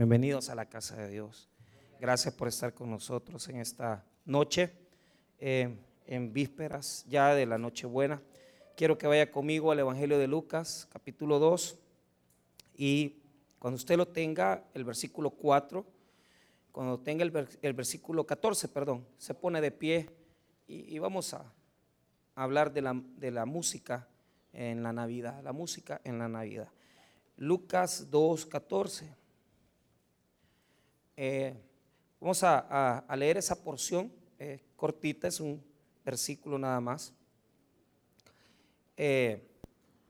Bienvenidos a la casa de Dios. Gracias por estar con nosotros en esta noche, eh, en vísperas ya de la Nochebuena. Quiero que vaya conmigo al Evangelio de Lucas, capítulo 2, y cuando usted lo tenga, el versículo 4, cuando tenga el, versículo 14, perdón, se pone de pie y, vamos a hablar de la, de la música en la Navidad, la música en la Navidad. Lucas 2, 14. Eh, vamos a, leer esa porción eh, cortita, es un versículo nada más. Eh,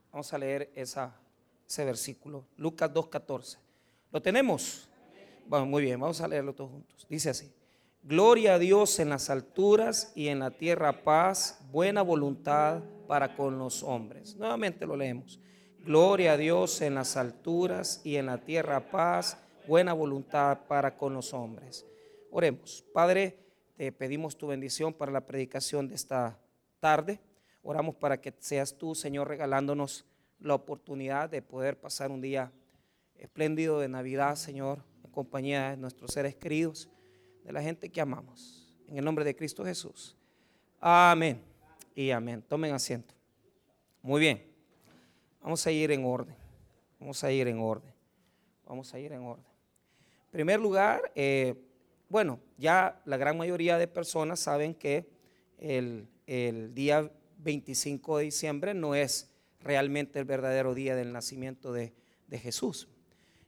vamos a leer ese versículo, Lucas 2.14. ¿Lo tenemos? Bueno, muy bien, vamos a leerlo todos juntos. Dice así, Gloria a Dios en las alturas y en la tierra paz, buena voluntad para con los hombres. Nuevamente lo leemos. Gloria a Dios en las alturas y en la tierra paz, buena voluntad para con los hombres. Oremos. Padre, te pedimos tu bendición para la predicación de esta tarde. Oramos para que seas tú, Señor, regalándonos la oportunidad de poder pasar un día espléndido de Navidad, Señor, en compañía de nuestros seres queridos, de la gente que amamos. En el nombre de Cristo Jesús. Amén y amén. Tomen asiento. Muy bien. Vamos a ir en orden. Vamos a ir en orden. Vamos a ir en orden. En primer lugar, eh, bueno, ya la gran mayoría de personas saben que el, día 25 de diciembre no es realmente el verdadero día del nacimiento de, Jesús.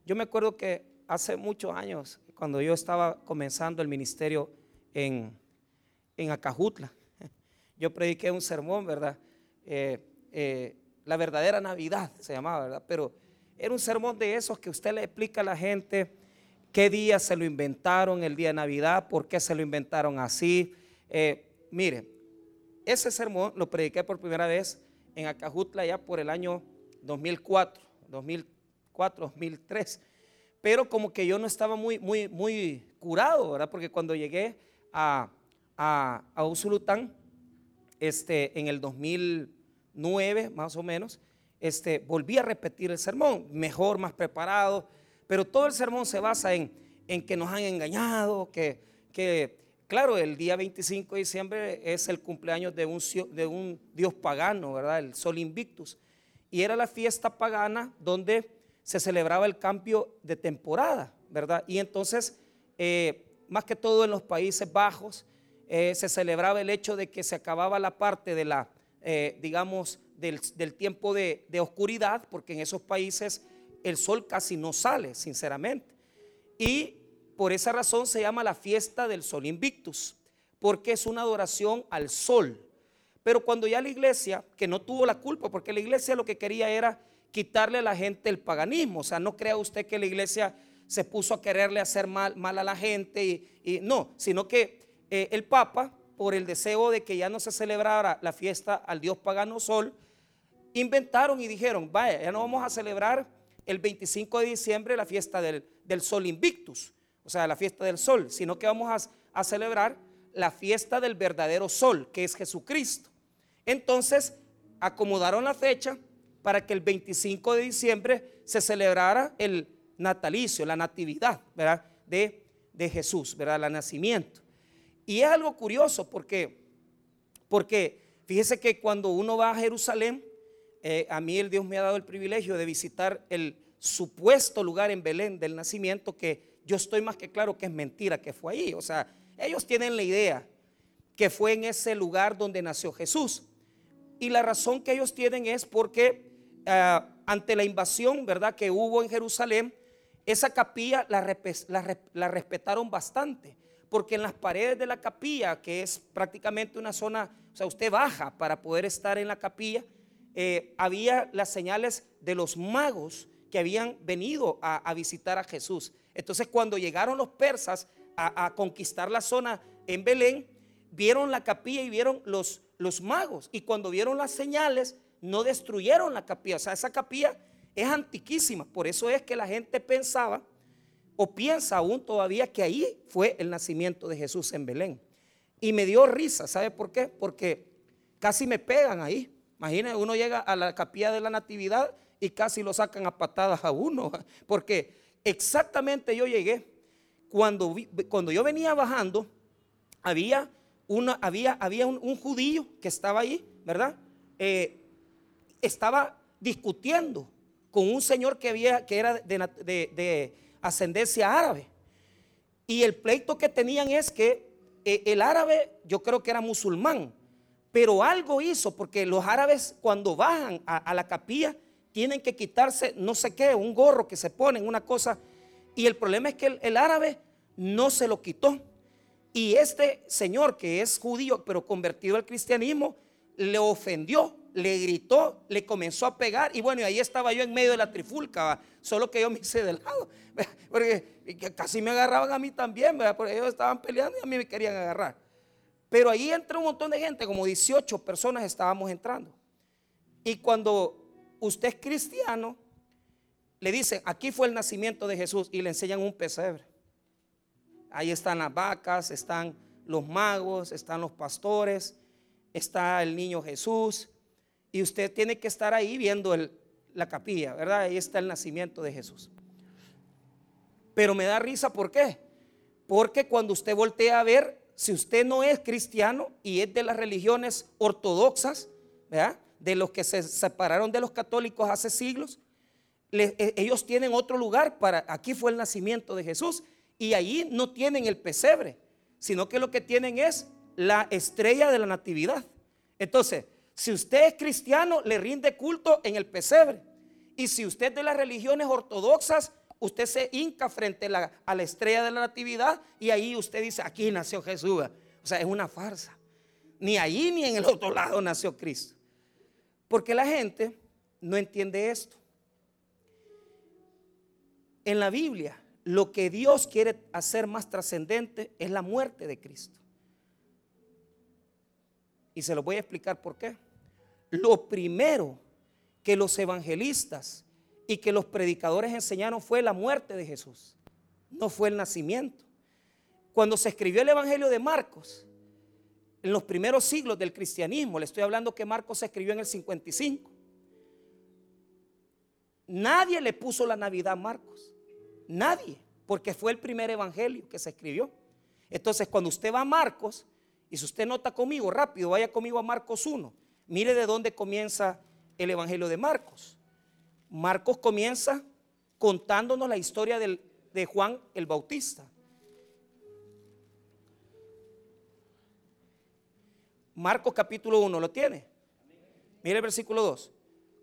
Yo me acuerdo que hace muchos años, cuando yo estaba comenzando el ministerio en, Acajutla, yo prediqué un sermón, ¿verdad? Eh, eh, la verdadera Navidad se llamaba, ¿verdad? Pero era un sermón de esos que usted le explica a la gente qué día se lo inventaron el día de Navidad, por qué se lo inventaron así. Eh, mire, ese sermón lo prediqué por primera vez en Acajutla ya por el año 2004, 2004, 2003. Pero como que yo no estaba muy, muy, muy curado, ¿verdad? Porque cuando llegué a, a, a Usulután, este, en el 2009 más o menos, este, volví a repetir el sermón, mejor, más preparado pero todo el sermón se basa en, que nos han engañado, que, claro, el día 25 de diciembre es el cumpleaños de un, de un dios pagano, ¿verdad? El Sol Invictus. Y era la fiesta pagana donde se celebraba el cambio de temporada, ¿verdad? Y entonces, eh, más que todo en los Países Bajos, eh, se celebraba el hecho de que se acababa la parte de la, eh, digamos, del, tiempo de, de, oscuridad, porque en esos países el sol casi no sale, sinceramente. Y por esa razón se llama la fiesta del sol invictus, porque es una adoración al sol. Pero cuando ya la iglesia, que no tuvo la culpa, porque la iglesia lo que quería era quitarle a la gente el paganismo, o sea, no crea usted que la iglesia se puso a quererle hacer mal, a la gente, y, no, sino que eh, el Papa, por el deseo de que ya no se celebrara la fiesta al dios pagano sol, inventaron y dijeron, vaya, ya no vamos a celebrar el 25 de diciembre la fiesta del, Sol Invictus, o sea, la fiesta del Sol, sino que vamos a, celebrar la fiesta del verdadero Sol, que es Jesucristo. Entonces, acomodaron la fecha para que el 25 de diciembre se celebrara el natalicio, la natividad, ¿verdad? De, de Jesús, ¿verdad? El nacimiento. Y es algo curioso porque, porque fíjese que cuando uno va a Jerusalén, eh, a mí el Dios me ha dado el privilegio de visitar el supuesto lugar en Belén del nacimiento que yo estoy más que claro que es mentira que fue ahí. O sea, ellos tienen la idea que fue en ese lugar donde nació Jesús. Y la razón que ellos tienen es porque eh, ante la invasión, ¿verdad?, que hubo en Jerusalén, esa capilla la, la, respetaron bastante, porque en las paredes de la capilla, que es prácticamente una zona, o sea, usted baja para poder estar en la capilla, eh, había las señales de los magos que habían venido a, visitar a Jesús. Entonces cuando llegaron los persas a, conquistar la zona en Belén, vieron la capilla y vieron los, los magos. Y cuando vieron las señales, no destruyeron la capilla. O sea, esa capilla es antiquísima. Por eso es que la gente pensaba o piensa aún todavía que ahí fue el nacimiento de Jesús en Belén. Y me dio risa, ¿sabe por qué? Porque casi me pegan ahí. Imagínense, uno llega a la capilla de la Natividad y casi lo sacan a patadas a uno, porque exactamente yo llegué. Cuando, cuando yo venía bajando, había, había, había un, judío que estaba ahí, ¿verdad? Eh, estaba discutiendo con un señor que, había, que era de, ascendencia árabe. Y el pleito que tenían es que eh, el árabe, yo creo que era musulmán, pero algo hizo, porque los árabes cuando bajan a, la capilla tienen que quitarse no sé qué, un gorro que se ponen, una cosa. Y el problema es que el árabe no se lo quitó. Y este señor que es judío, pero convertido al cristianismo, le ofendió le gritó, le comenzó a pegar y bueno, y ahí estaba yo en medio de la trifulca, solo que yo me hice de lado, porque casi me agarraban a mí también, porque ellos estaban peleando y a mí me querían agarrar. Pero ahí entró un montón de gente, como 18 personas estábamos entrando. Y cuando usted es cristiano, le dicen, aquí fue el nacimiento de Jesús y le enseñan un pesebre. Ahí están las vacas, están los magos, están los pastores, está el niño Jesús y usted tiene que estar ahí viendo la capilla, ¿verdad? Ahí está el nacimiento de Jesús. Pero me da risa, ¿por qué? Porque cuando usted voltea a ver, si usted no es cristiano y es de las religiones ortodoxas, ¿verdad? De los que se separaron de los católicos hace siglos, e, ellos tienen otro lugar para, aquí fue el nacimiento de Jesús y ahí no tienen el pesebre, sino que lo que tienen es la estrella de la natividad. Entonces, si usted es cristiano, le rinde culto en el pesebre. Y si usted es de las religiones ortodoxas, usted se hinca frente a la, estrella de la natividad y ahí usted dice, aquí nació Jesús. O sea, es una farsa. Ni allí ni en el otro lado nació Cristo. Porque la gente no entiende esto. En la Biblia, lo que Dios quiere hacer más trascendente es la muerte de Cristo. Y se lo voy a explicar por qué. Lo primero que los evangelistas y que los predicadores enseñaron fue la muerte de Jesús, no fue el nacimiento. Cuando se escribió el Evangelio de Marcos, en los primeros siglos del cristianismo, le estoy hablando que Marcos se escribió en el 55, nadie le puso la Navidad a Marcos, nadie, porque fue el primer Evangelio que se escribió. Entonces, cuando usted va a Marcos, y si usted nota conmigo, rápido, vaya conmigo a Marcos 1. Mire de dónde comienza el Evangelio de Marcos. Marcos comienza contándonos la historia de Juan el Bautista. Marcos capítulo 1, ¿lo tiene? Mire el versículo 2.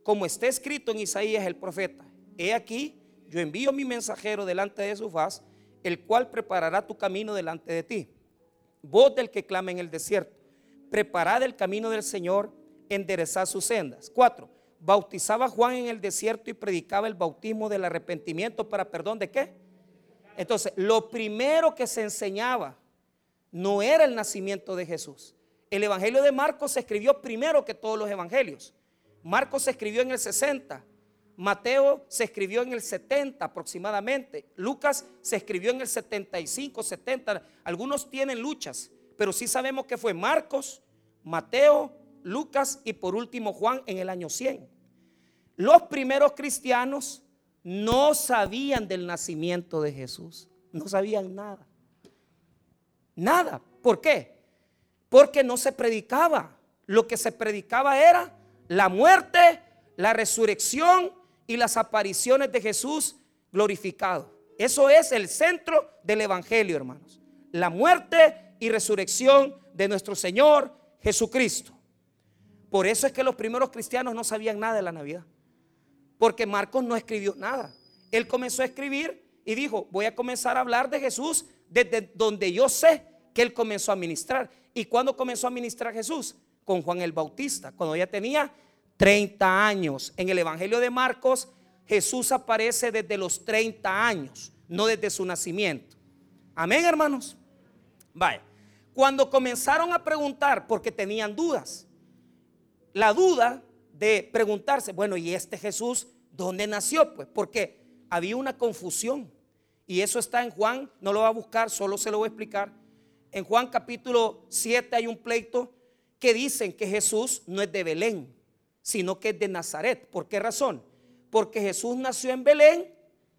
Como está escrito en Isaías el profeta, he aquí, yo envío mi mensajero delante de su faz, el cual preparará tu camino delante de ti voz del que clama en el desierto, preparad el camino del Señor, enderezad sus sendas. Cuatro, bautizaba Juan en el desierto y predicaba el bautismo del arrepentimiento para perdón de qué. Entonces, lo primero que se enseñaba no era el nacimiento de Jesús. El Evangelio de Marcos se escribió primero que todos los evangelios. Marcos se escribió en el 60, Mateo se escribió en el 70 aproximadamente. Lucas se escribió en el 75, 70. Algunos tienen luchas, pero sí sabemos que fue Marcos, Mateo, Lucas y por último Juan en el año 100. Los primeros cristianos no sabían del nacimiento de Jesús. No sabían nada. Nada. ¿Por qué? Porque no se predicaba. Lo que se predicaba era la muerte, la resurrección y las apariciones de Jesús glorificado. Eso es el centro del Evangelio, hermanos. La muerte y resurrección de nuestro Señor Jesucristo. Por eso es que los primeros cristianos no sabían nada de la Navidad. Porque Marcos no escribió nada. Él comenzó a escribir y dijo, voy a comenzar a hablar de Jesús desde donde yo sé que él comenzó a ministrar. ¿Y cuándo comenzó a ministrar Jesús? Con Juan el Bautista, cuando ya tenía 30 años. En el Evangelio de Marcos, Jesús aparece desde los 30 años, no desde su nacimiento. Amén, hermanos. Vaya. Cuando comenzaron a preguntar, porque tenían dudas, la duda de preguntarse, bueno, ¿y este Jesús dónde nació? Pues porque había una confusión. Y eso está en Juan, no lo va a buscar, solo se lo voy a explicar. En Juan capítulo 7 hay un pleito que dicen que Jesús no es de Belén, sino que es de Nazaret. ¿Por qué razón? Porque Jesús nació en Belén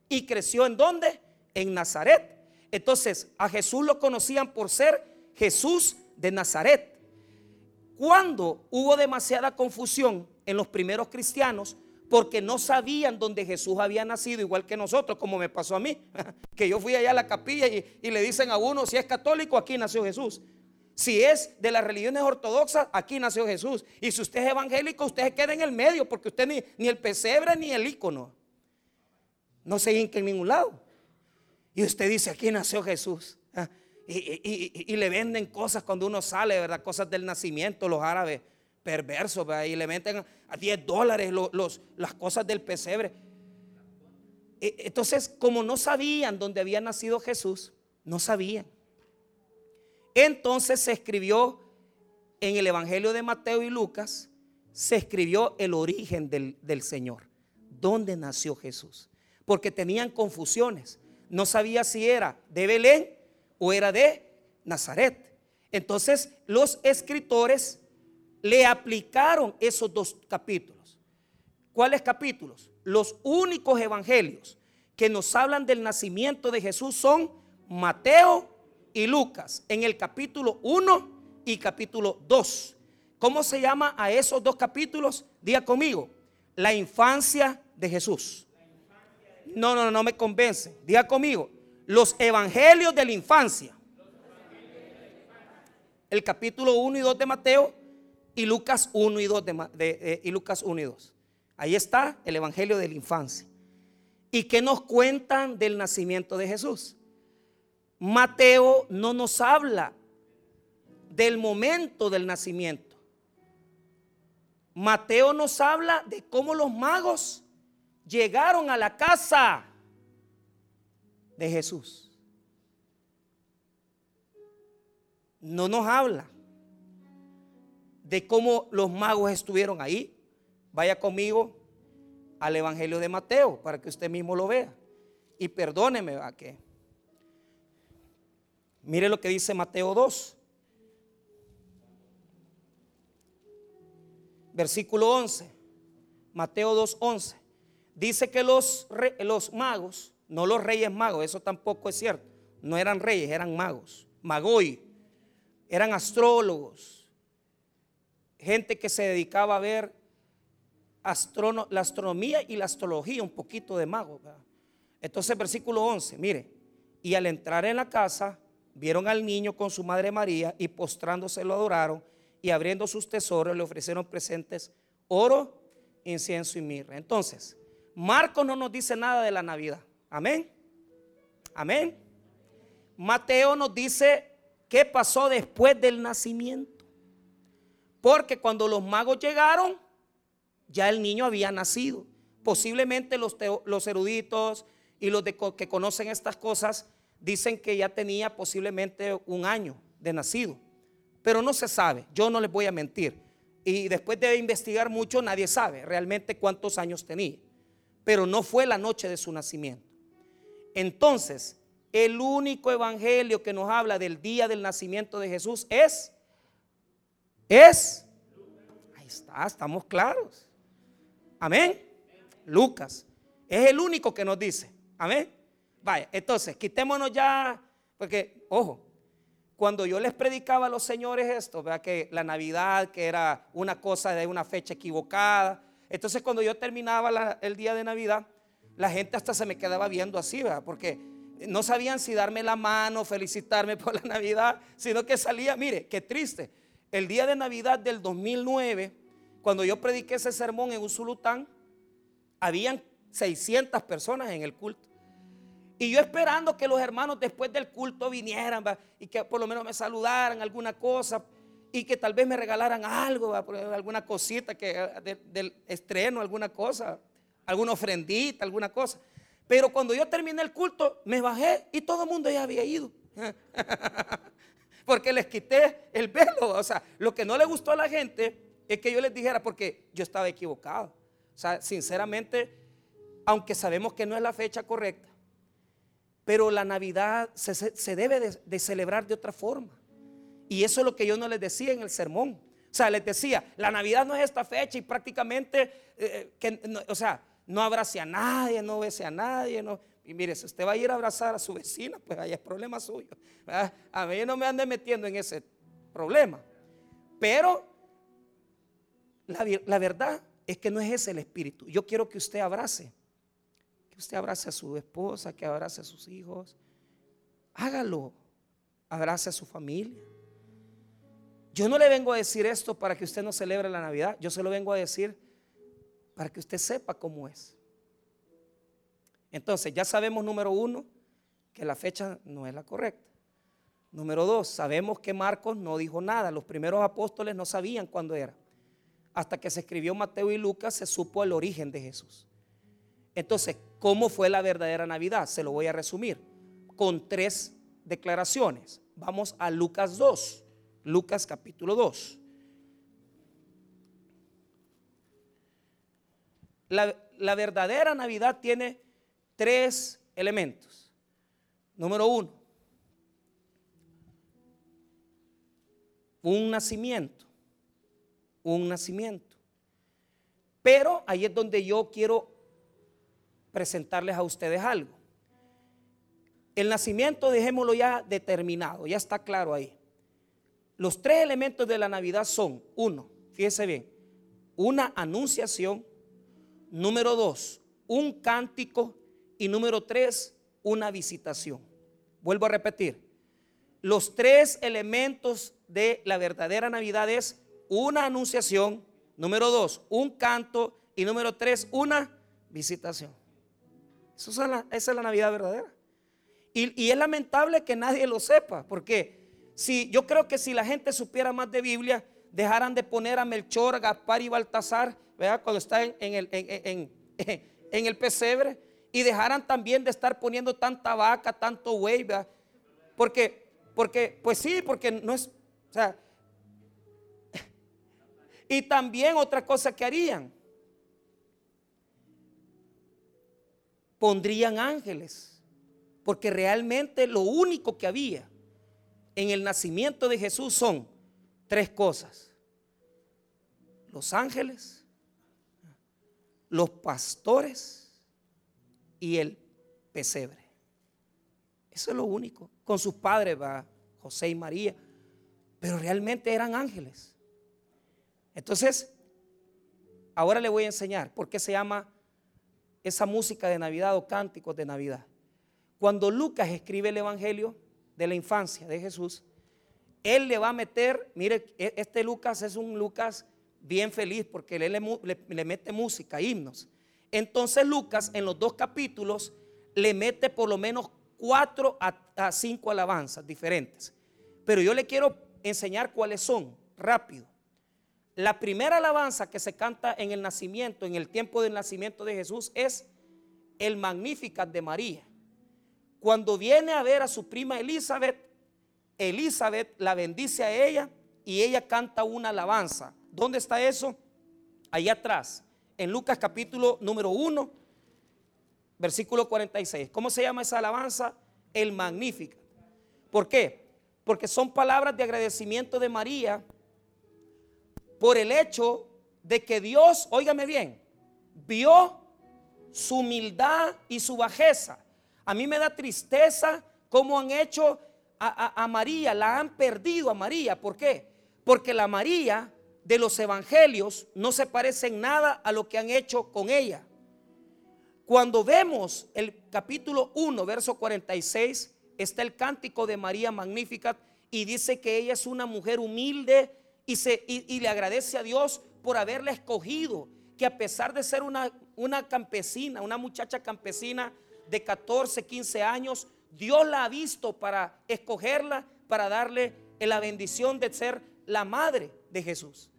y creció en dónde? En Nazaret. Entonces, a Jesús lo conocían por ser Jesús de Nazaret. Cuando hubo demasiada confusión en los primeros cristianos, porque no sabían dónde Jesús había nacido, igual que nosotros, como me pasó a mí, que yo fui allá a la capilla y, y, le dicen a uno, si es católico, aquí nació Jesús. Si es de las religiones ortodoxas, aquí nació Jesús. Y si usted es evangélico, usted se queda en el medio, porque usted ni, ni el pesebre ni el icono. No se hinca en ningún lado. Y usted dice, aquí nació Jesús. Ah, y, le venden cosas cuando uno sale, ¿verdad? Cosas del nacimiento, los árabes perversos, ¿verdad? Y le meten a 10 dólares los, las cosas del pesebre. E, entonces, como no sabían dónde había nacido Jesús, no sabían. Entonces se escribió en el Evangelio de Mateo y Lucas, se escribió el origen del, del Señor, dónde nació Jesús, porque tenían confusiones. No sabía si era de Belén o era de Nazaret. Entonces los escritores le aplicaron esos dos capítulos. ¿Cuáles capítulos? Los únicos evangelios que nos hablan del nacimiento de Jesús son Mateo y Lucas en el capítulo 1 y capítulo 2. ¿Cómo se llama a esos dos capítulos? Diga conmigo, la infancia de Jesús. No, no, no me convence. Diga conmigo, los evangelios de la infancia. El capítulo 1 y 2 de Mateo y Lucas 1 y 2 de, y Lucas 1 y 2. Ahí está el evangelio de la infancia. ¿Y qué nos cuentan del nacimiento de Jesús? Mateo no nos habla del momento del nacimiento. Mateo nos habla de cómo los magos llegaron a la casa de Jesús. No nos habla de cómo los magos estuvieron ahí. Vaya conmigo al Evangelio de Mateo para que usted mismo lo vea. Y perdóneme a que Mire lo que dice Mateo 2. Versículo 11. Mateo 2, 11. Dice que los, los magos, no los reyes magos, eso tampoco es cierto. No eran reyes, eran magos. Magoi. Eran astrólogos. Gente que se dedicaba a ver la astronomía y la astrología, un poquito de magos. Entonces, versículo 11, mire. Y al entrar en la casa, vieron al niño con su madre María y postrándose lo adoraron y abriendo sus tesoros le ofrecieron presentes oro, incienso y mirra. Entonces, Marcos no nos dice nada de la Navidad. Amén. Amén. Mateo nos dice qué pasó después del nacimiento. Porque cuando los magos llegaron, ya el niño había nacido. Posiblemente los, eruditos y los que conocen estas cosas dicen que ya tenía posiblemente un año de nacido, pero no se sabe, yo no les voy a mentir. Y después de investigar mucho, nadie sabe realmente cuántos años tenía, pero no fue la noche de su nacimiento. Entonces, el único evangelio que nos habla del día del nacimiento de Jesús es, es, ahí está, estamos claros. Amén. Lucas. Es el único que nos dice. Amén. Vaya, entonces, quitémonos ya, porque, ojo, cuando yo les predicaba a los señores esto, vea que la Navidad, que era una cosa de una fecha equivocada, entonces cuando yo terminaba el día de Navidad, la gente hasta se me quedaba viendo así, ¿verdad? porque no sabían si darme la mano, felicitarme por la Navidad, sino que salía, mire, qué triste. El día de Navidad del 2009, cuando yo prediqué ese sermón en Usulután, habían 600 personas en el culto. Y yo esperando que los hermanos después del culto vinieran y que por lo menos me saludaran alguna cosa y que tal vez me regalaran algo, alguna cosita que, eh, del estreno, alguna cosa, alguna ofrendita, alguna cosa. Pero cuando yo terminé el culto, me bajé y todo el mundo ya había ido. porque les quité el velo. O sea, lo que no le gustó a la gente es que yo les dijera porque yo estaba equivocado. O sea, sinceramente, aunque sabemos que no es la fecha correcta, pero la Navidad se, debe de, celebrar de otra forma. Y eso es lo que yo no les decía en el sermón. O sea, les decía, la Navidad no es esta fecha y prácticamente, eh, que, o sea, no abrace a nadie, no bese a nadie. No, Y mire, si usted va a ir a abrazar a su vecina, pues ahí es problema suyo. A mí no me ande metiendo en ese problema. Pero la, la verdad es que no es ese el espíritu. Yo quiero que usted abrace. Que usted abrace a su esposa, que abrace a sus hijos. Hágalo. Abrace a su familia. Yo no le vengo a decir esto para que usted no celebre la Navidad. Yo se lo vengo a decir para que usted sepa cómo es. Entonces, ya sabemos, número uno, que la fecha no es la correcta. Número dos, sabemos que Marcos no dijo nada. Los primeros apóstoles no sabían cuándo era. Hasta que se escribió Mateo y Lucas se supo el origen de Jesús. Entonces, ¿cómo fue la verdadera Navidad? Se lo voy a resumir con tres declaraciones. Vamos a Lucas 2. Lucas capítulo 2. La, la verdadera Navidad tiene tres elementos. Número uno, un nacimiento, un nacimiento. Pero ahí es donde yo quiero presentarles a ustedes algo. El nacimiento, dejémoslo ya determinado, ya está claro ahí. Los tres elementos de la Navidad son, uno, fíjese bien, una anunciación, número dos, un cántico y número tres, una visitación. Vuelvo a repetir. Los tres elementos de la verdadera Navidad es una anunciación, número dos, un canto y número tres, una visitación. Es la, esa es la Navidad verdadera. Y, y, es lamentable que nadie lo sepa, porque si yo creo que si la gente supiera más de Biblia, dejaran de poner a Melchor, a Gaspar y Baltasar, ¿verdad? cuando está en, el, en, en el pesebre, y dejaran también de estar poniendo tanta vaca, tanto buey, porque, porque, pues sí, porque no es, o sea, y también otra cosa que harían, pondrían ángeles, porque realmente lo único que había en el nacimiento de Jesús son tres cosas, los ángeles, los pastores, y el pesebre. Eso es lo único. Con sus padres va José y María, pero realmente eran ángeles. Entonces, ahora le voy a enseñar por qué se llama esa música de Navidad o cánticos de Navidad. Cuando Lucas escribe el Evangelio de la infancia de Jesús, él le va a meter, mire, e, este Lucas es un Lucas bien feliz porque él le, le mete música, himnos. Entonces Lucas en los dos capítulos le mete por lo menos cuatro a, cinco alabanzas diferentes. Pero yo le quiero enseñar cuáles son, rápido. La primera alabanza que se canta en el nacimiento, en el tiempo del nacimiento de Jesús, es el Magnificat de María. Cuando viene a ver a su prima Elizabeth, Elizabeth la bendice a ella y ella canta una alabanza. ¿Dónde está eso? Ahí atrás en Lucas capítulo número 1, versículo 46. ¿Cómo se llama esa alabanza? El magnífico. ¿Por qué? Porque son palabras de agradecimiento de María por el hecho de que Dios, óigame bien, vio su humildad y su bajeza. A mí me da tristeza cómo han hecho a, a, María, la han perdido a María. ¿Por qué? Porque la María de los evangelios no se parecen nada a lo que han hecho con ella. Cuando vemos el capítulo 1, verso 46, está el cántico de María Magnífica y dice que ella es una mujer humilde y, se, y, le agradece a Dios por haberla escogido, que a pesar de ser una, una campesina, una muchacha campesina de 14, 15 años, Dios la ha visto para escogerla, para darle la bendición de ser la madre de Jesús.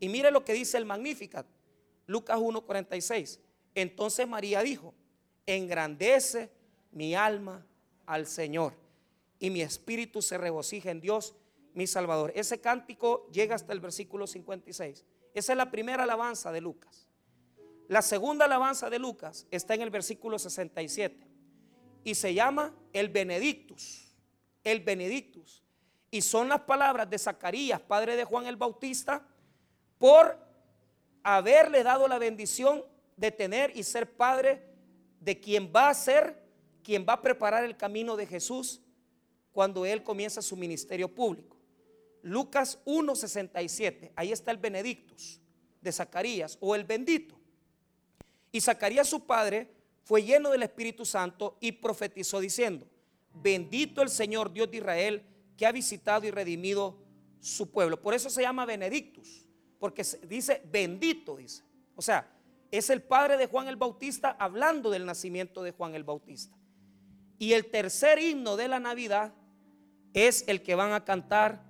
Y mire lo que dice el Magnificat, Lucas 1:46. Entonces María dijo, engrandece mi alma al Señor y mi espíritu se regocija en Dios, mi Salvador. Ese cántico llega hasta el versículo 56. Esa es la primera alabanza de Lucas. La segunda alabanza de Lucas está en el versículo 67 y se llama el Benedictus. El Benedictus. Y son las palabras de Zacarías, padre de Juan el Bautista, por haberle dado la bendición de tener y ser padre de quien va a ser quien va a preparar el camino de Jesús cuando Él comienza su ministerio público. Lucas 1.67, ahí está el Benedictus de Zacarías o el bendito. Y Zacarías su padre fue lleno del Espíritu Santo y profetizó diciendo, bendito el Señor Dios de Israel que ha visitado y redimido su pueblo. Por eso se llama Benedictus, porque dice bendito, dice. O sea, es el padre de Juan el Bautista hablando del nacimiento de Juan el Bautista. Y el tercer himno de la Navidad es el que van a cantar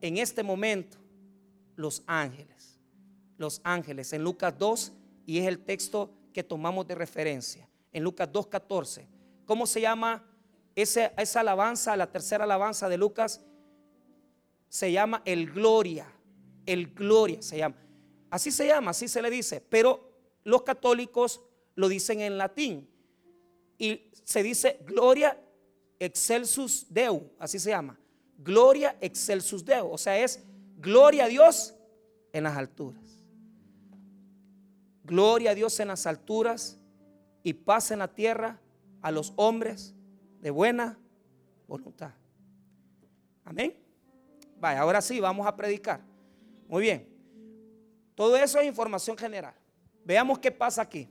en este momento los ángeles. Los ángeles en Lucas 2 y es el texto que tomamos de referencia. En Lucas 2.14. ¿Cómo se llama esa, esa alabanza, la tercera alabanza de Lucas? Se llama el gloria. El gloria se llama. Así se llama, así se le dice. Pero los católicos lo dicen en latín. Y se dice gloria excelsus Deu, así se llama. Gloria excelsus Deu, o sea, es gloria a Dios en las alturas. Gloria a Dios en las alturas y paz en la tierra a los hombres de buena voluntad. Amén. Vaya, ahora sí, vamos a predicar. Muy bien. Todo eso es información general. Veamos qué pasa aquí.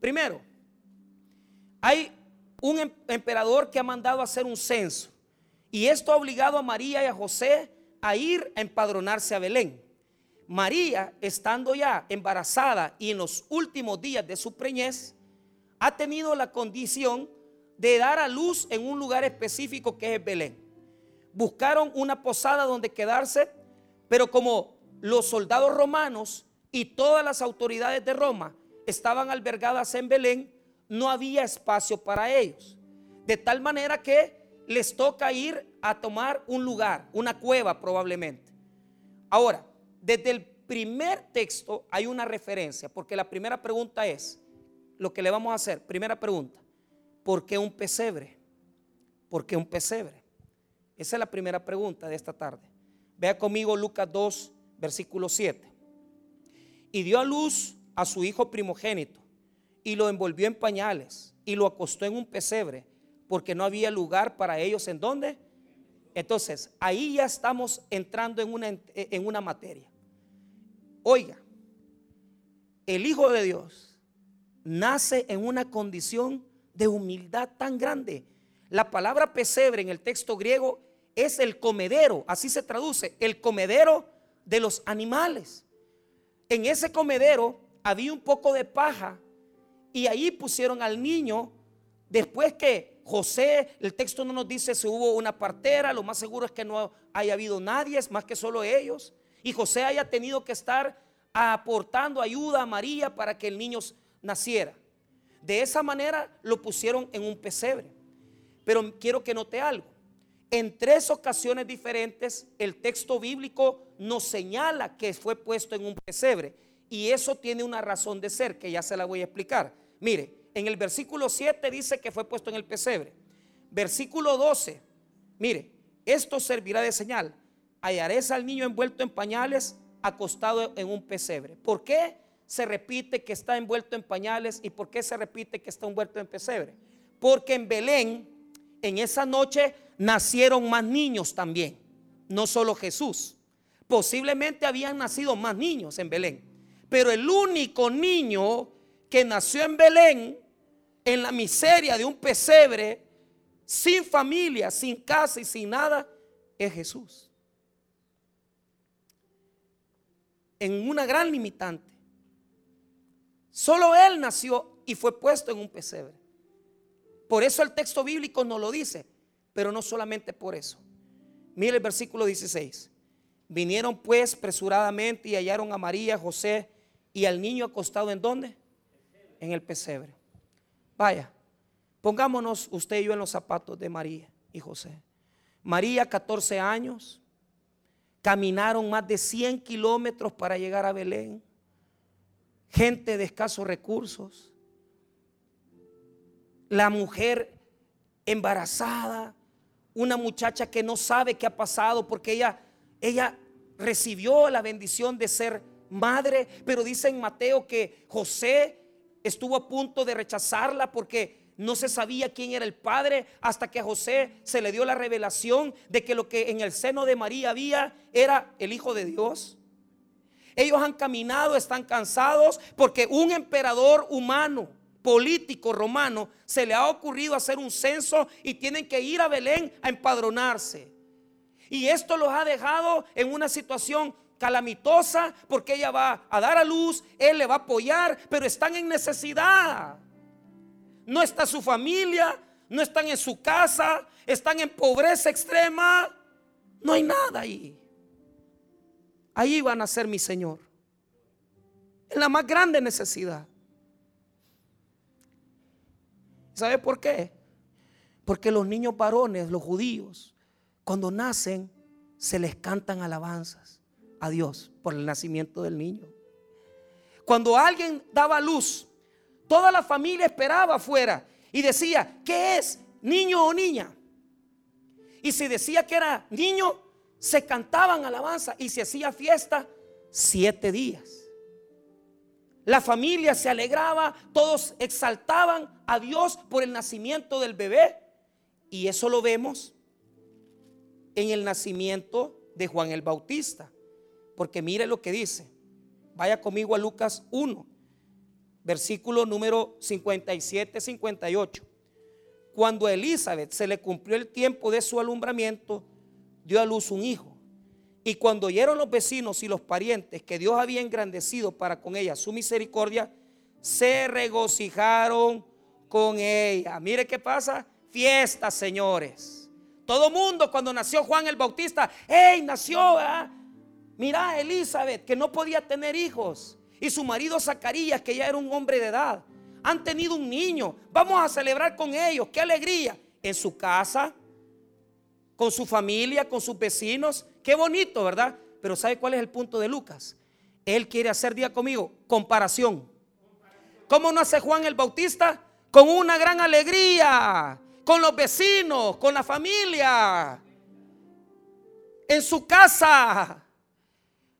Primero, hay un em-, emperador que ha mandado hacer un censo. Y esto ha obligado a María y a José a ir a empadronarse a Belén. María, estando ya embarazada y en los últimos días de su preñez, ha tenido la condición de dar a luz en un lugar específico que es Belén. Buscaron una posada donde quedarse, pero como los soldados romanos y todas las autoridades de Roma estaban albergadas en Belén, no había espacio para ellos. De tal manera que les toca ir a tomar un lugar, una cueva probablemente. Ahora, desde el primer texto hay una referencia, porque la primera pregunta es, lo que le vamos a hacer, primera pregunta, ¿por qué un pesebre? ¿Por qué un pesebre? Esa es la primera pregunta de esta tarde. Vea conmigo Lucas 2, versículo 7. Y dio a luz a su hijo primogénito y lo envolvió en pañales y lo acostó en un pesebre porque no había lugar para ellos en dónde. Entonces, ahí ya estamos entrando en una, en una materia. Oiga, el Hijo de Dios nace en una condición de humildad tan grande. La palabra pesebre en el texto griego es el comedero, así se traduce, el comedero de los animales. En ese comedero había un poco de paja y ahí pusieron al niño después que José, el texto no nos dice si hubo una partera, lo más seguro es que no haya habido nadie, es más que solo ellos. Y José haya tenido que estar aportando ayuda a María para que el niño naciera. De esa manera lo pusieron en un pesebre. Pero quiero que note algo. En tres ocasiones diferentes el texto bíblico nos señala que fue puesto en un pesebre. Y eso tiene una razón de ser que ya se la voy a explicar. Mire, en el versículo 7 dice que fue puesto en el pesebre. Versículo 12, mire, esto servirá de señal. Hallaréis al niño envuelto en pañales, acostado en un pesebre. ¿Por qué se repite que está envuelto en pañales y por qué se repite que está envuelto en pesebre? Porque en Belén, en esa noche, nacieron más niños también, no solo Jesús. Posiblemente habían nacido más niños en Belén, pero el único niño que nació en Belén, en la miseria de un pesebre, sin familia, sin casa y sin nada, es Jesús. En una gran limitante. Solo Él nació y fue puesto en un pesebre. Por eso el texto bíblico no lo dice, pero no solamente por eso. Mire el versículo 16. Vinieron pues presuradamente y hallaron a María, José y al niño acostado en dónde? en el pesebre. Vaya, pongámonos usted y yo en los zapatos de María y José. María, 14 años, caminaron más de 100 kilómetros para llegar a Belén. Gente de escasos recursos. La mujer embarazada, una muchacha que no sabe qué ha pasado porque ella, ella recibió la bendición de ser madre, pero dice en Mateo que José estuvo a punto de rechazarla porque no se sabía quién era el padre hasta que a José se le dio la revelación de que lo que en el seno de María había era el Hijo de Dios. Ellos han caminado, están cansados porque un emperador humano, político romano, se le ha ocurrido hacer un censo y tienen que ir a Belén a empadronarse. Y esto los ha dejado en una situación calamitosa porque ella va a dar a luz, él le va a apoyar, pero están en necesidad. No está su familia, no están en su casa, están en pobreza extrema. No hay nada ahí. Ahí van a ser mi Señor. En la más grande necesidad. ¿Sabe por qué? Porque los niños varones, los judíos, cuando nacen, se les cantan alabanzas a Dios por el nacimiento del niño. Cuando alguien daba luz, toda la familia esperaba afuera y decía, ¿qué es? ¿Niño o niña? Y si decía que era niño, se cantaban alabanza y se hacía fiesta siete días. La familia se alegraba, todos exaltaban a Dios por el nacimiento del bebé. Y eso lo vemos en el nacimiento de Juan el Bautista. Porque mire lo que dice. Vaya conmigo a Lucas 1, versículo número 57-58. Cuando a Elizabeth se le cumplió el tiempo de su alumbramiento, dio a luz un hijo. Y cuando oyeron los vecinos y los parientes que Dios había engrandecido para con ella su misericordia, se regocijaron con ella. Mire qué pasa. Fiesta, señores. Todo mundo cuando nació Juan el Bautista, ¡hey! Nació, Mira, Elizabeth, que no podía tener hijos. Y su marido Zacarías, que ya era un hombre de edad. Han tenido un niño. Vamos a celebrar con ellos. ¡Qué alegría! En su casa, con su familia, con sus vecinos. Qué bonito, ¿verdad? Pero ¿sabe cuál es el punto de Lucas? Él quiere hacer día conmigo comparación. ¿Cómo no hace Juan el Bautista? Con una gran alegría, con los vecinos, con la familia, en su casa.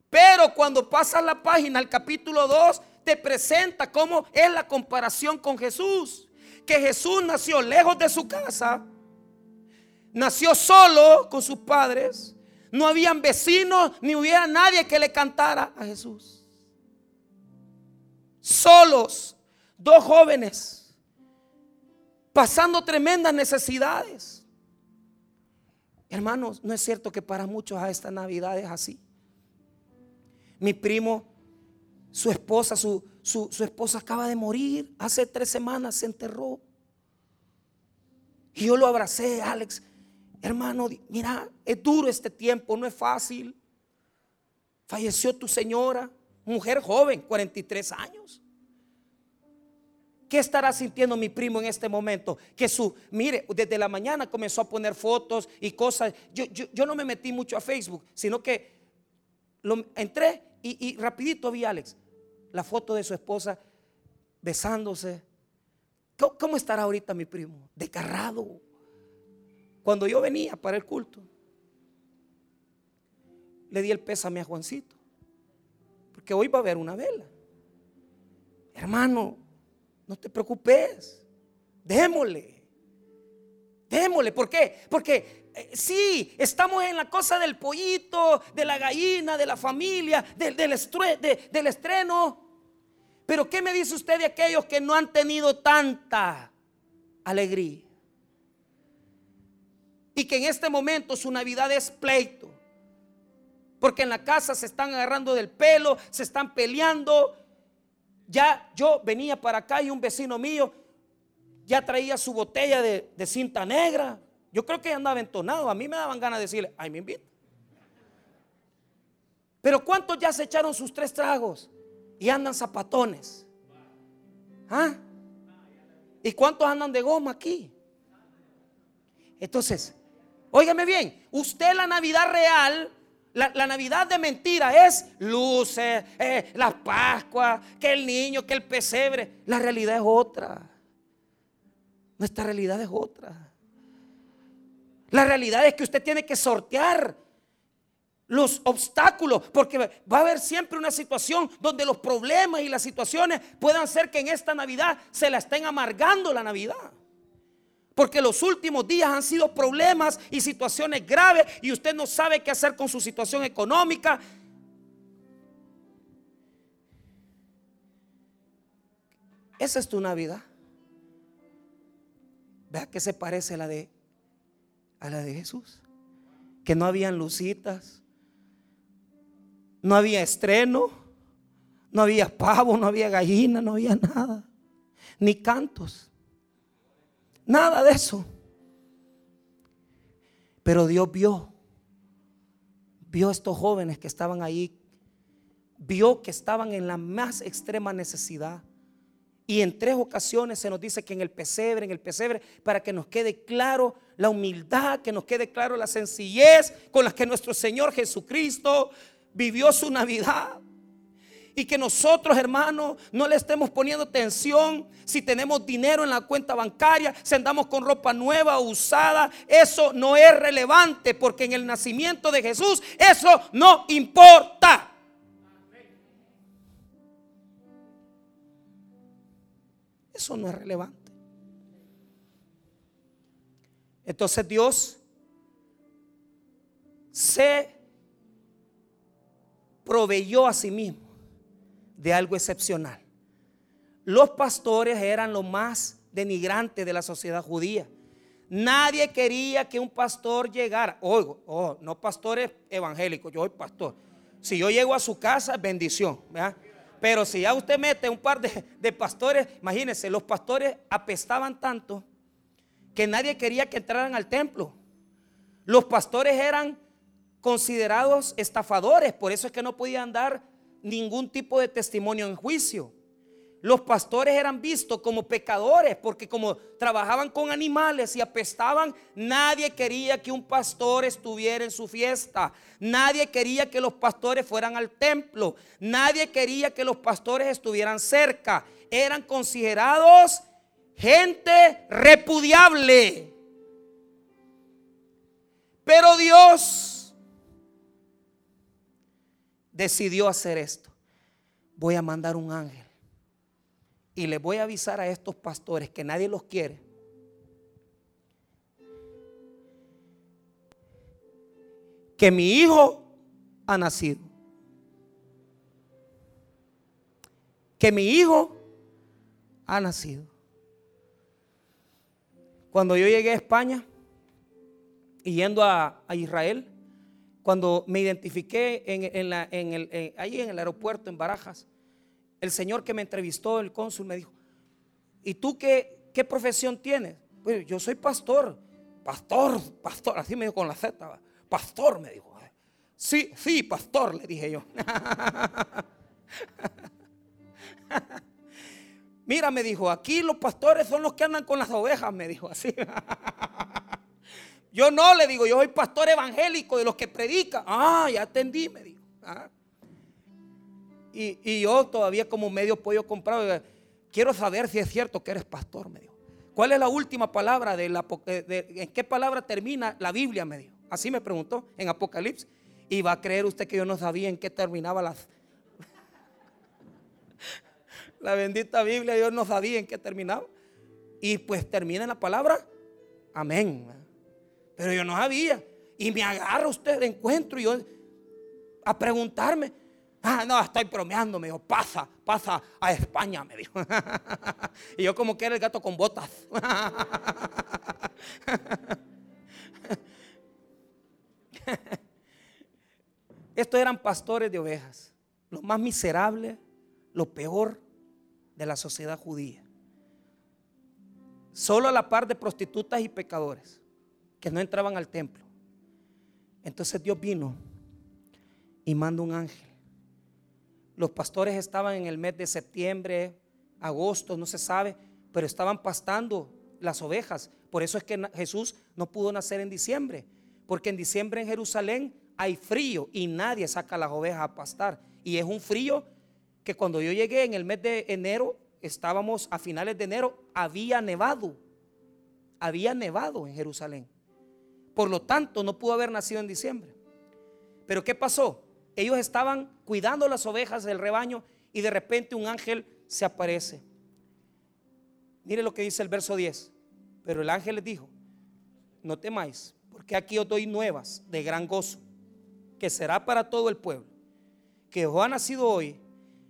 Pero cuando pasas la página al capítulo 2, te presenta cómo es la comparación con Jesús. Que Jesús nació lejos de su casa nació solo con sus padres. No habían vecinos ni hubiera nadie que le cantara a Jesús. Solos, dos jóvenes, pasando tremendas necesidades. Hermanos, no es cierto que para muchos a esta Navidad es así. Mi primo, su esposa, su, su, su esposa acaba de morir. Hace tres semanas se enterró. Y yo lo abracé, Alex. Hermano, mira, es duro este tiempo, no es fácil. Falleció tu señora, mujer joven, 43 años. ¿Qué estará sintiendo mi primo en este momento? Que su, mire, desde la mañana comenzó a poner fotos y cosas. Yo, no me metí mucho a Facebook, sino que entré y, rapidito vi a Alex, la foto de su esposa besándose. ¿Cómo, cómo estará ahorita mi primo? Desgarrado cuando yo venía para el culto, le di el pésame a Juancito. Porque hoy va a haber una vela. Hermano, no te preocupes. Démosle. Démosle. ¿Por qué? Porque eh, sí, estamos en la cosa del pollito, de la gallina, de la familia, del, del estreno. Pero ¿qué me dice usted de aquellos que no han tenido tanta alegría? Y que en este momento su Navidad es pleito. Porque en la casa se están agarrando del pelo, se están peleando. Ya yo venía para acá y un vecino mío ya traía su botella de, cinta negra. Yo creo que andaba entonado. A mí me daban ganas de decirle, ay, me invita. Pero ¿cuántos ya se echaron sus tres tragos y andan zapatones? ¿Ah? ¿Y cuántos andan de goma aquí? Entonces, Óigame bien, usted la Navidad real, la, Navidad de mentira es luces, eh, las Pascuas, que el niño, que el pesebre. La realidad es otra. Nuestra realidad es otra. La realidad es que usted tiene que sortear los obstáculos, porque va a haber siempre una situación donde los problemas y las situaciones puedan ser que en esta Navidad se la estén amargando la Navidad. Porque los últimos días han sido problemas y situaciones graves y usted no sabe qué hacer con su situación económica. Esa es tu Navidad. Vea que se parece a la de a la de Jesús. Que no habían lucitas, no había estreno, no había pavo, no había gallina, no había nada, ni cantos. Nada de eso. Pero Dios vio, vio a estos jóvenes que estaban ahí, vio que estaban en la más extrema necesidad. Y en tres ocasiones se nos dice que en el pesebre, en el pesebre, para que nos quede claro la humildad, que nos quede claro la sencillez con la que nuestro Señor Jesucristo vivió su Navidad. Y que nosotros, hermanos, no le estemos poniendo atención si tenemos dinero en la cuenta bancaria, si andamos con ropa nueva o usada. Eso no es relevante porque en el nacimiento de Jesús eso no importa. Eso no es relevante. Entonces Dios se proveyó a sí mismo de algo excepcional. Los pastores eran lo más denigrante de la sociedad judía. Nadie quería que un pastor llegara. Oigo, oh, no pastores evangélicos, yo soy pastor. Si yo llego a su casa, bendición. Pero si ya usted mete un par de, de pastores, imagínense, los pastores apestaban tanto que nadie quería que entraran al templo. Los pastores eran considerados estafadores, por eso es que no podían dar ningún tipo de testimonio en juicio. Los pastores eran vistos como pecadores porque como trabajaban con animales y apestaban, nadie quería que un pastor estuviera en su fiesta. Nadie quería que los pastores fueran al templo. Nadie quería que los pastores estuvieran cerca. Eran considerados gente repudiable. Pero Dios decidió hacer esto. Voy a mandar un ángel y le voy a avisar a estos pastores que nadie los quiere. Que mi hijo ha nacido. Que mi hijo ha nacido. Cuando yo llegué a España y yendo a, a Israel, cuando me identifiqué en, el, ahí en el aeropuerto, en Barajas, el señor que me entrevistó, el cónsul, me dijo, ¿y tú qué, qué profesión tienes? Pues yo soy pastor, pastor, pastor, así me dijo con la Z, pastor me dijo. Sí, sí, pastor, le dije yo. Mira, me dijo, aquí los pastores son los que andan con las ovejas, me dijo así. Yo no le digo, yo soy pastor evangélico de los que predica. Ah, ya atendí, me dijo. Ah. Y, yo todavía como medio pollo comprado, quiero saber si es cierto que eres pastor, me dijo. ¿Cuál es la última palabra de la, en qué palabra termina la Biblia? Me dijo. Así me preguntó en Apocalipsis. Y va a creer usted que yo no sabía en qué terminaba la, la bendita Biblia, yo no sabía en qué terminaba. Y pues termina en la palabra amén. Pero yo no sabía. Y me agarra usted de encuentro y yo a preguntarme. Ah, no, estoy bromeando, me dijo, pasa, pasa a España, me dijo. y yo como que era el gato con botas. Estos eran pastores de ovejas, los más miserables, lo peor de la sociedad judía. Solo a la par de prostitutas y pecadores que no entraban al templo. Entonces Dios vino y mandó un ángel. Los pastores estaban en el mes de septiembre, agosto, no se sabe, pero estaban pastando las ovejas. Por eso es que Jesús no pudo nacer en diciembre, porque en diciembre en Jerusalén hay frío y nadie saca las ovejas a pastar. Y es un frío que cuando yo llegué en el mes de enero, estábamos a finales de enero, había nevado. Había nevado en Jerusalén. Por lo tanto, no pudo haber nacido en diciembre. Pero ¿qué pasó? Ellos estaban cuidando las ovejas del rebaño y de repente un ángel se aparece. Mire lo que dice el verso 10. Pero el ángel les dijo, no temáis, porque aquí os doy nuevas de gran gozo, que será para todo el pueblo, que os ha nacido hoy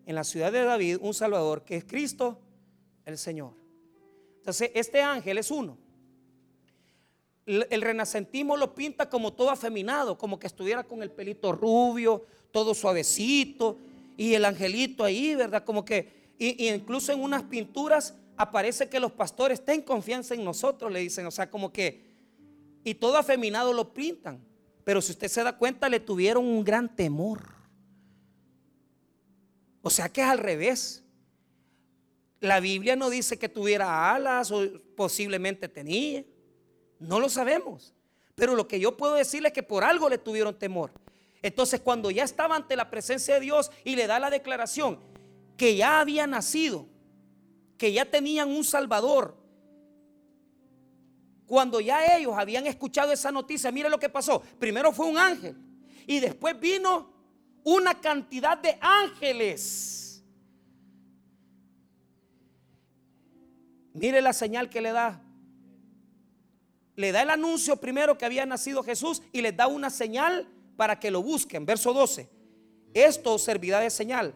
en la ciudad de David un Salvador, que es Cristo el Señor. Entonces, este ángel es uno. El renacentismo lo pinta como todo afeminado, como que estuviera con el pelito rubio, todo suavecito, y el angelito ahí, ¿verdad? Como que, y, incluso en unas pinturas aparece que los pastores ten confianza en nosotros, le dicen, o sea, como que, y todo afeminado lo pintan. Pero si usted se da cuenta, le tuvieron un gran temor. O sea que es al revés. La Biblia no dice que tuviera alas o posiblemente tenía. No lo sabemos. Pero lo que yo puedo decirle es que por algo le tuvieron temor. Entonces cuando ya estaba ante la presencia de Dios y le da la declaración que ya había nacido, que ya tenían un Salvador, cuando ya ellos habían escuchado esa noticia, mire lo que pasó. Primero fue un ángel y después vino una cantidad de ángeles. Mire la señal que le da. Le da el anuncio primero que había nacido Jesús y les da una señal para que lo busquen. Verso 12. Esto servirá de señal.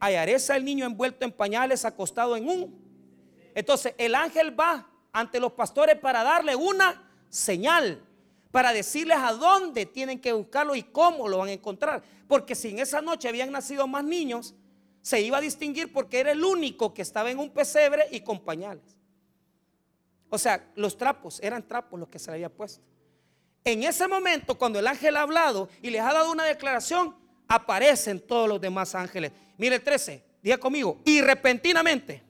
Hallarés al niño envuelto en pañales, acostado en un. Entonces el ángel va ante los pastores para darle una señal para decirles a dónde tienen que buscarlo y cómo lo van a encontrar. Porque si en esa noche habían nacido más niños, se iba a distinguir porque era el único que estaba en un pesebre y con pañales. O sea, los trapos, eran trapos los que se le había puesto. En ese momento, cuando el ángel ha hablado y les ha dado una declaración, aparecen todos los demás ángeles. Mire el 13, diga conmigo, y repentinamente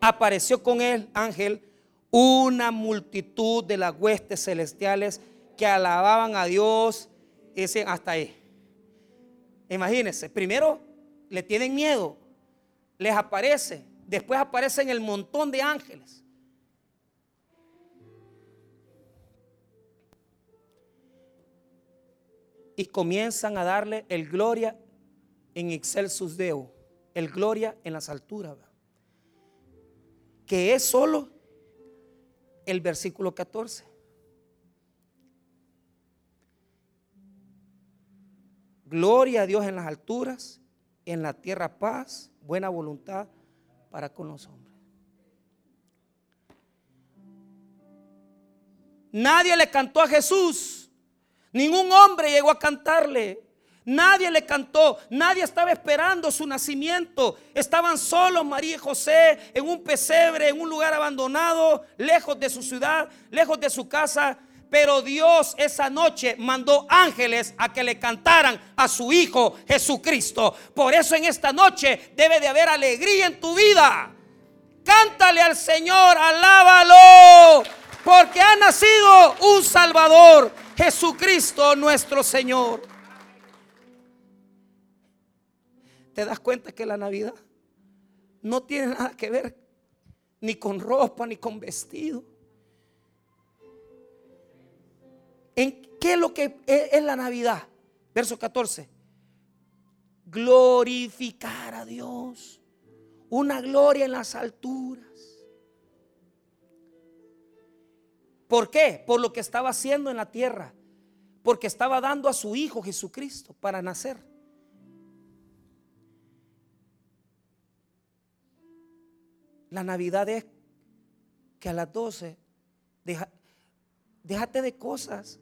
apareció con el ángel una multitud de las huestes celestiales que alababan a Dios. Ese hasta ahí. Imagínense, primero le tienen miedo, les aparece, después aparecen el montón de ángeles. Y comienzan a darle el gloria en excelsus Deo, el gloria en las alturas, que es solo el versículo 14. Gloria a Dios en las alturas, en la tierra paz, buena voluntad para con los hombres. Nadie le cantó a Jesús. Ningún hombre llegó a cantarle. Nadie le cantó, nadie estaba esperando su nacimiento. Estaban solos María y José en un pesebre, en un lugar abandonado, lejos de su ciudad, lejos de su casa. Pero Dios esa noche mandó ángeles a que le cantaran a su Hijo Jesucristo. Por eso en esta noche debe de haber alegría en tu vida. Cántale al Señor, alábalo, porque ha nacido un Salvador, Jesucristo nuestro Señor. te das cuenta que la Navidad no tiene nada que ver ni con ropa ni con vestido. ¿En qué es lo que es la Navidad? Verso 14. Glorificar a Dios. Una gloria en las alturas. ¿Por qué? Por lo que estaba haciendo en la tierra. Porque estaba dando a su Hijo Jesucristo para nacer. La Navidad es que a las 12 déjate de cosas.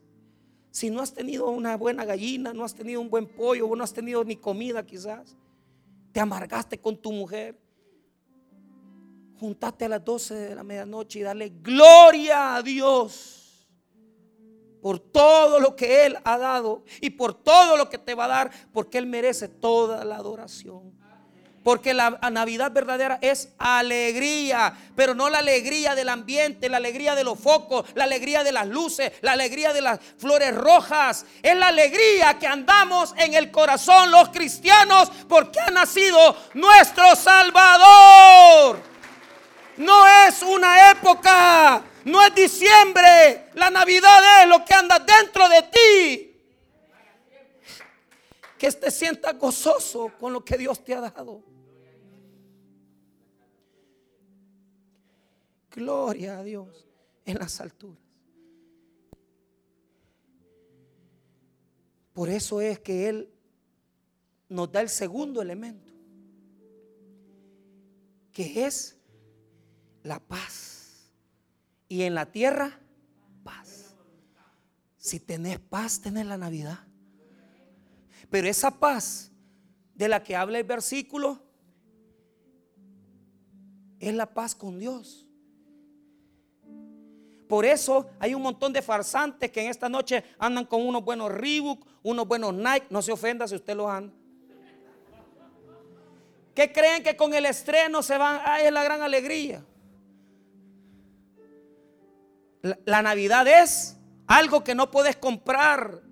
Si no has tenido una buena gallina, no has tenido un buen pollo, no has tenido ni comida quizás, te amargaste con tu mujer, juntaste a las 12 de la medianoche y dale gloria a Dios por todo lo que Él ha dado y por todo lo que te va a dar, porque Él merece toda la adoración. Porque la Navidad verdadera es alegría, pero no la alegría del ambiente, la alegría de los focos, la alegría de las luces, la alegría de las flores rojas. Es la alegría que andamos en el corazón los cristianos porque ha nacido nuestro Salvador. No es una época, no es diciembre. La Navidad es lo que anda dentro de ti. Que te sientas gozoso con lo que Dios te ha dado. Gloria a Dios en las alturas. Por eso es que Él nos da el segundo elemento, que es la paz. Y en la tierra, paz. Si tenés paz, tenés la Navidad. Pero esa paz de la que habla el versículo es la paz con Dios. Por eso hay un montón de farsantes que en esta noche andan con unos buenos Reebok, unos buenos Nike. No se ofenda si usted los anda. ¿Qué creen que con el estreno se van? Ay, es la gran alegría. La, Navidad es algo que no puedes comprar.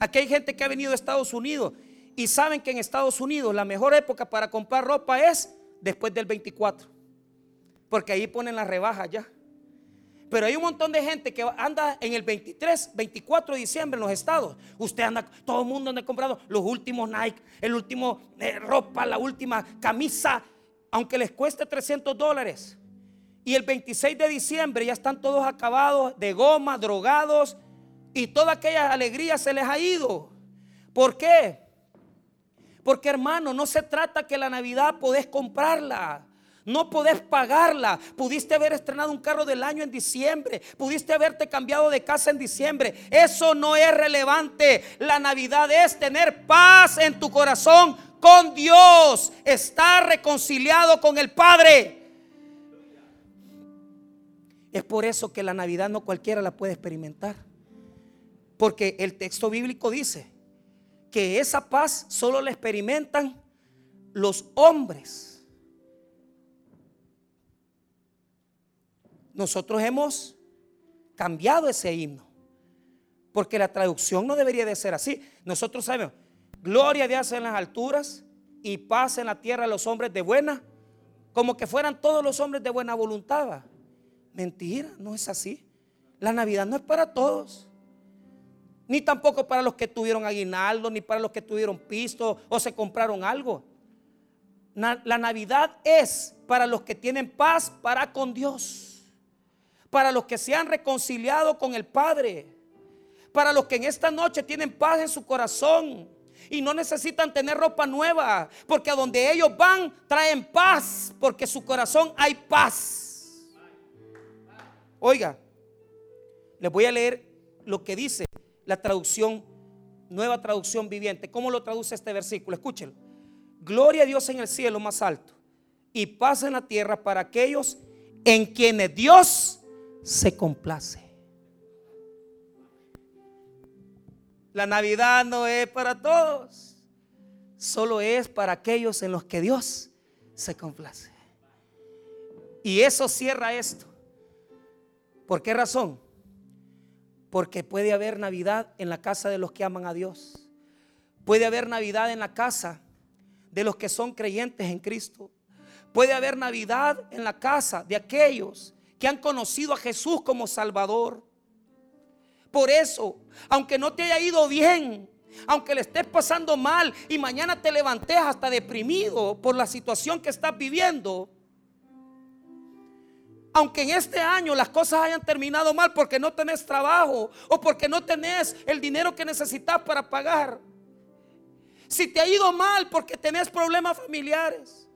Aquí hay gente que ha venido a Estados Unidos y saben que en Estados Unidos la mejor época para comprar ropa es después del 24. Porque ahí ponen las rebajas ya. Pero hay un montón de gente que anda en el 23, 24 de diciembre en los estados. Usted anda, todo el mundo anda comprando los últimos Nike, el último eh, ropa, la última camisa, aunque les cueste 300 dólares. Y el 26 de diciembre ya están todos acabados de goma, drogados, y toda aquella alegría se les ha ido. ¿Por qué? Porque hermano, no se trata que la Navidad podés comprarla. No podés pagarla. Pudiste haber estrenado un carro del año en diciembre. Pudiste haberte cambiado de casa en diciembre. Eso no es relevante. La Navidad es tener paz en tu corazón con Dios. Estar reconciliado con el Padre. Es por eso que la Navidad no cualquiera la puede experimentar. Porque el texto bíblico dice que esa paz solo la experimentan los hombres nosotros hemos cambiado ese himno. Porque la traducción no debería de ser así. Nosotros sabemos, gloria a Dios en las alturas y paz en la tierra a los hombres de buena, como que fueran todos los hombres de buena voluntad. Mentira, no es así. La Navidad no es para todos. Ni tampoco para los que tuvieron aguinaldo, ni para los que tuvieron pisto o se compraron algo. La Navidad es para los que tienen paz para con Dios para los que se han reconciliado con el Padre, para los que en esta noche tienen paz en su corazón y no necesitan tener ropa nueva, porque a donde ellos van traen paz, porque su corazón hay paz. Oiga, les voy a leer lo que dice la traducción, nueva traducción viviente. ¿Cómo lo traduce este versículo? Escúchelo. Gloria a Dios en el cielo más alto y paz en la tierra para aquellos en quienes Dios se complace. La Navidad no es para todos, solo es para aquellos en los que Dios se complace. Y eso cierra esto. ¿Por qué razón? Porque puede haber Navidad en la casa de los que aman a Dios. Puede haber Navidad en la casa de los que son creyentes en Cristo. Puede haber Navidad en la casa de aquellos que han conocido a Jesús como Salvador. Por eso, aunque no te haya ido bien, aunque le estés pasando mal y mañana te levantes hasta deprimido por la situación que estás viviendo, aunque en este año las cosas hayan terminado mal porque no tenés trabajo o porque no tenés el dinero que necesitas para pagar, si te ha ido mal porque tenés problemas familiares,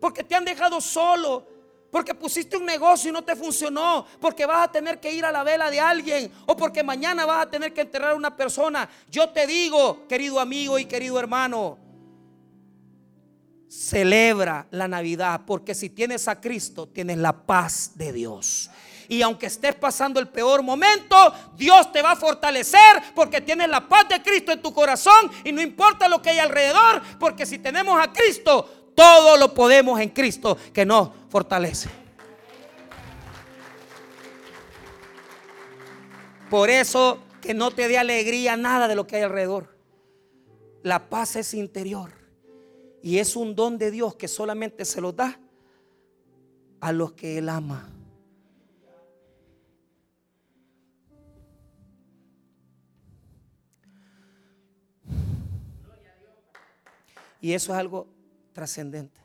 porque te han dejado solo, porque pusiste un negocio y no te funcionó, porque vas a tener que ir a la vela de alguien o porque mañana vas a tener que enterrar a una persona. Yo te digo, querido amigo y querido hermano, celebra la Navidad, porque si tienes a Cristo, tienes la paz de Dios. Y aunque estés pasando el peor momento, Dios te va a fortalecer porque tienes la paz de Cristo en tu corazón y no importa lo que hay alrededor, porque si tenemos a Cristo, todo lo podemos en Cristo que nos fortalece. Por eso que no te dé alegría nada de lo que hay alrededor. La paz es interior. Y es un don de Dios que solamente se lo da a los que Él ama. Y eso es algo trascendente.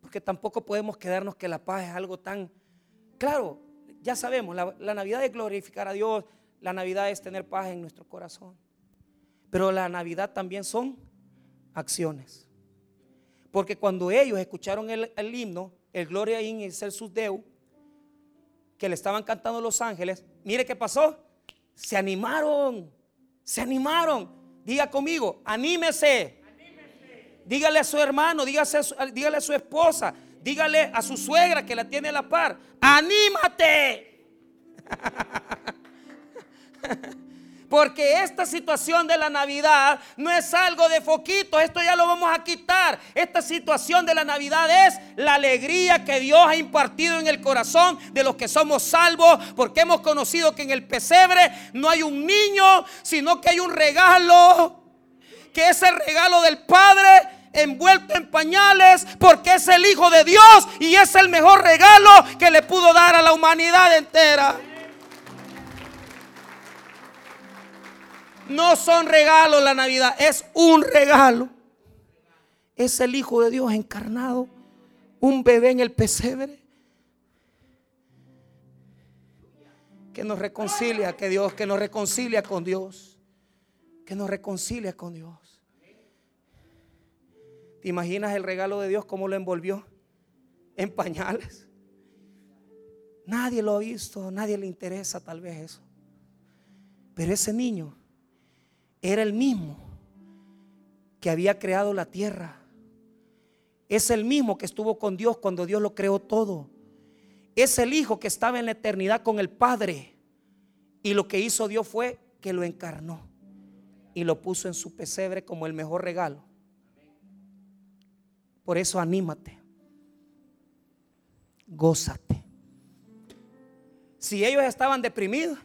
porque tampoco podemos quedarnos que la paz es algo tan... Claro, ya sabemos, la, la Navidad es glorificar a Dios, la Navidad es tener paz en nuestro corazón. Pero la Navidad también son acciones. Porque cuando ellos escucharon el, himno, el Gloria in Excelsus Deo, que le estaban cantando los ángeles, mire qué pasó. Se animaron, se animaron. Diga conmigo, anímese. Dígale a su hermano, dígale a su, dígale a su esposa, dígale a su suegra que la tiene a la par, anímate. Porque esta situación de la Navidad no es algo de foquito, esto ya lo vamos a quitar. Esta situación de la Navidad es la alegría que Dios ha impartido en el corazón de los que somos salvos, porque hemos conocido que en el pesebre no hay un niño, sino que hay un regalo, que es el regalo del Padre envuelto en pañales, porque es el Hijo de Dios y es el mejor regalo que le pudo dar a la humanidad entera. No son regalos la Navidad, es un regalo. Es el Hijo de Dios encarnado, un bebé en el pesebre. Que nos reconcilia, que Dios, que nos reconcilia con Dios. Que nos reconcilia con Dios. ¿Te imaginas el regalo de Dios cómo lo envolvió? En pañales. Nadie lo ha visto, nadie le interesa tal vez eso. Pero ese niño era el mismo que había creado la tierra. Es el mismo que estuvo con Dios cuando Dios lo creó todo. Es el Hijo que estaba en la eternidad con el Padre. Y lo que hizo Dios fue que lo encarnó y lo puso en su pesebre como el mejor regalo. Por eso anímate. Gózate. Si ellos estaban deprimidos,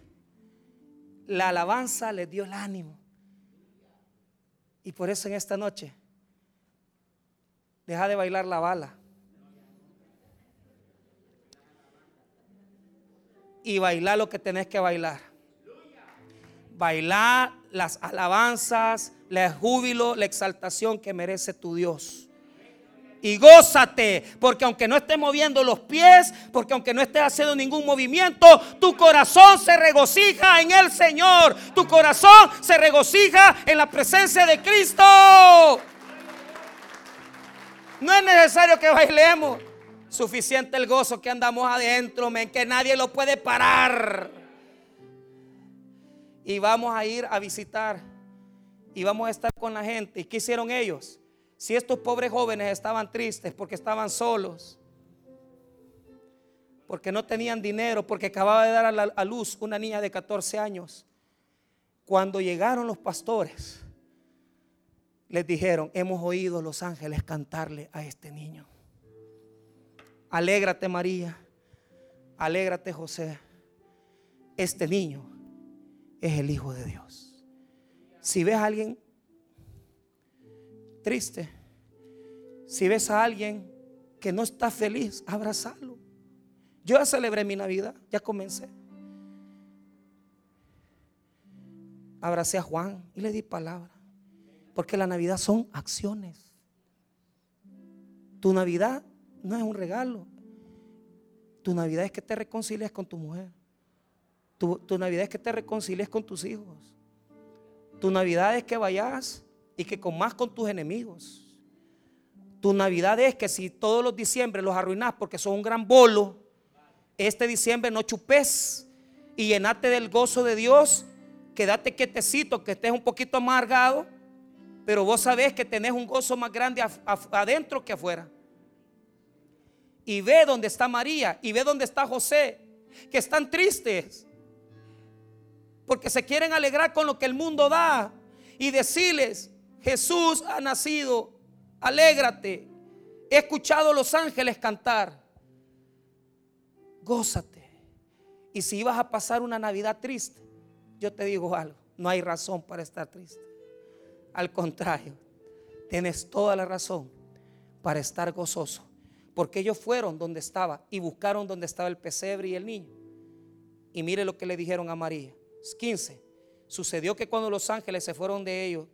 la alabanza les dio el ánimo. Y por eso en esta noche, deja de bailar la bala. Y bailar lo que tenés que bailar. Bailar las alabanzas, el júbilo, la exaltación que merece tu Dios y gózate, porque aunque no estés moviendo los pies, porque aunque no estés haciendo ningún movimiento, tu corazón se regocija en el Señor, tu corazón se regocija en la presencia de Cristo. No es necesario que bailemos, suficiente el gozo que andamos adentro, men, que nadie lo puede parar. Y vamos a ir a visitar y vamos a estar con la gente. ¿Y qué hicieron ellos? Si estos pobres jóvenes estaban tristes porque estaban solos, porque no tenían dinero, porque acababa de dar a, luz una niña de 14 años, cuando llegaron los pastores, les dijeron, hemos oído los ángeles cantarle a este niño. Alégrate María, alégrate José, este niño es el Hijo de Dios. Si ves a alguien triste, si ves a alguien que no está feliz, abrazalo. Yo ya celebré mi Navidad, ya comencé. Abracé a Juan y le di palabra. Porque la Navidad son acciones. Tu Navidad no es un regalo. Tu Navidad es que te reconcilies con tu mujer. Tu, tu Navidad es que te reconcilies con tus hijos. Tu Navidad es que vayas y que con más con tus enemigos. Tu Navidad es que si todos los diciembre los arruinas porque son un gran bolo, este diciembre no chupes y llenate del gozo de Dios, quédate quietecito, que estés un poquito amargado, pero vos sabés que tenés un gozo más grande adentro que afuera. Y ve dónde está María y ve dónde está José, que están tristes, porque se quieren alegrar con lo que el mundo da y decirles, Jesús ha nacido, alégrate. He escuchado a los ángeles cantar. Gózate. Y si ibas a pasar una Navidad triste, yo te digo algo, no hay razón para estar triste. Al contrario, tienes toda la razón para estar gozoso. Porque ellos fueron donde estaba y buscaron donde estaba el pesebre y el niño. Y mire lo que le dijeron a María. 15. Sucedió que cuando los ángeles se fueron de ellos,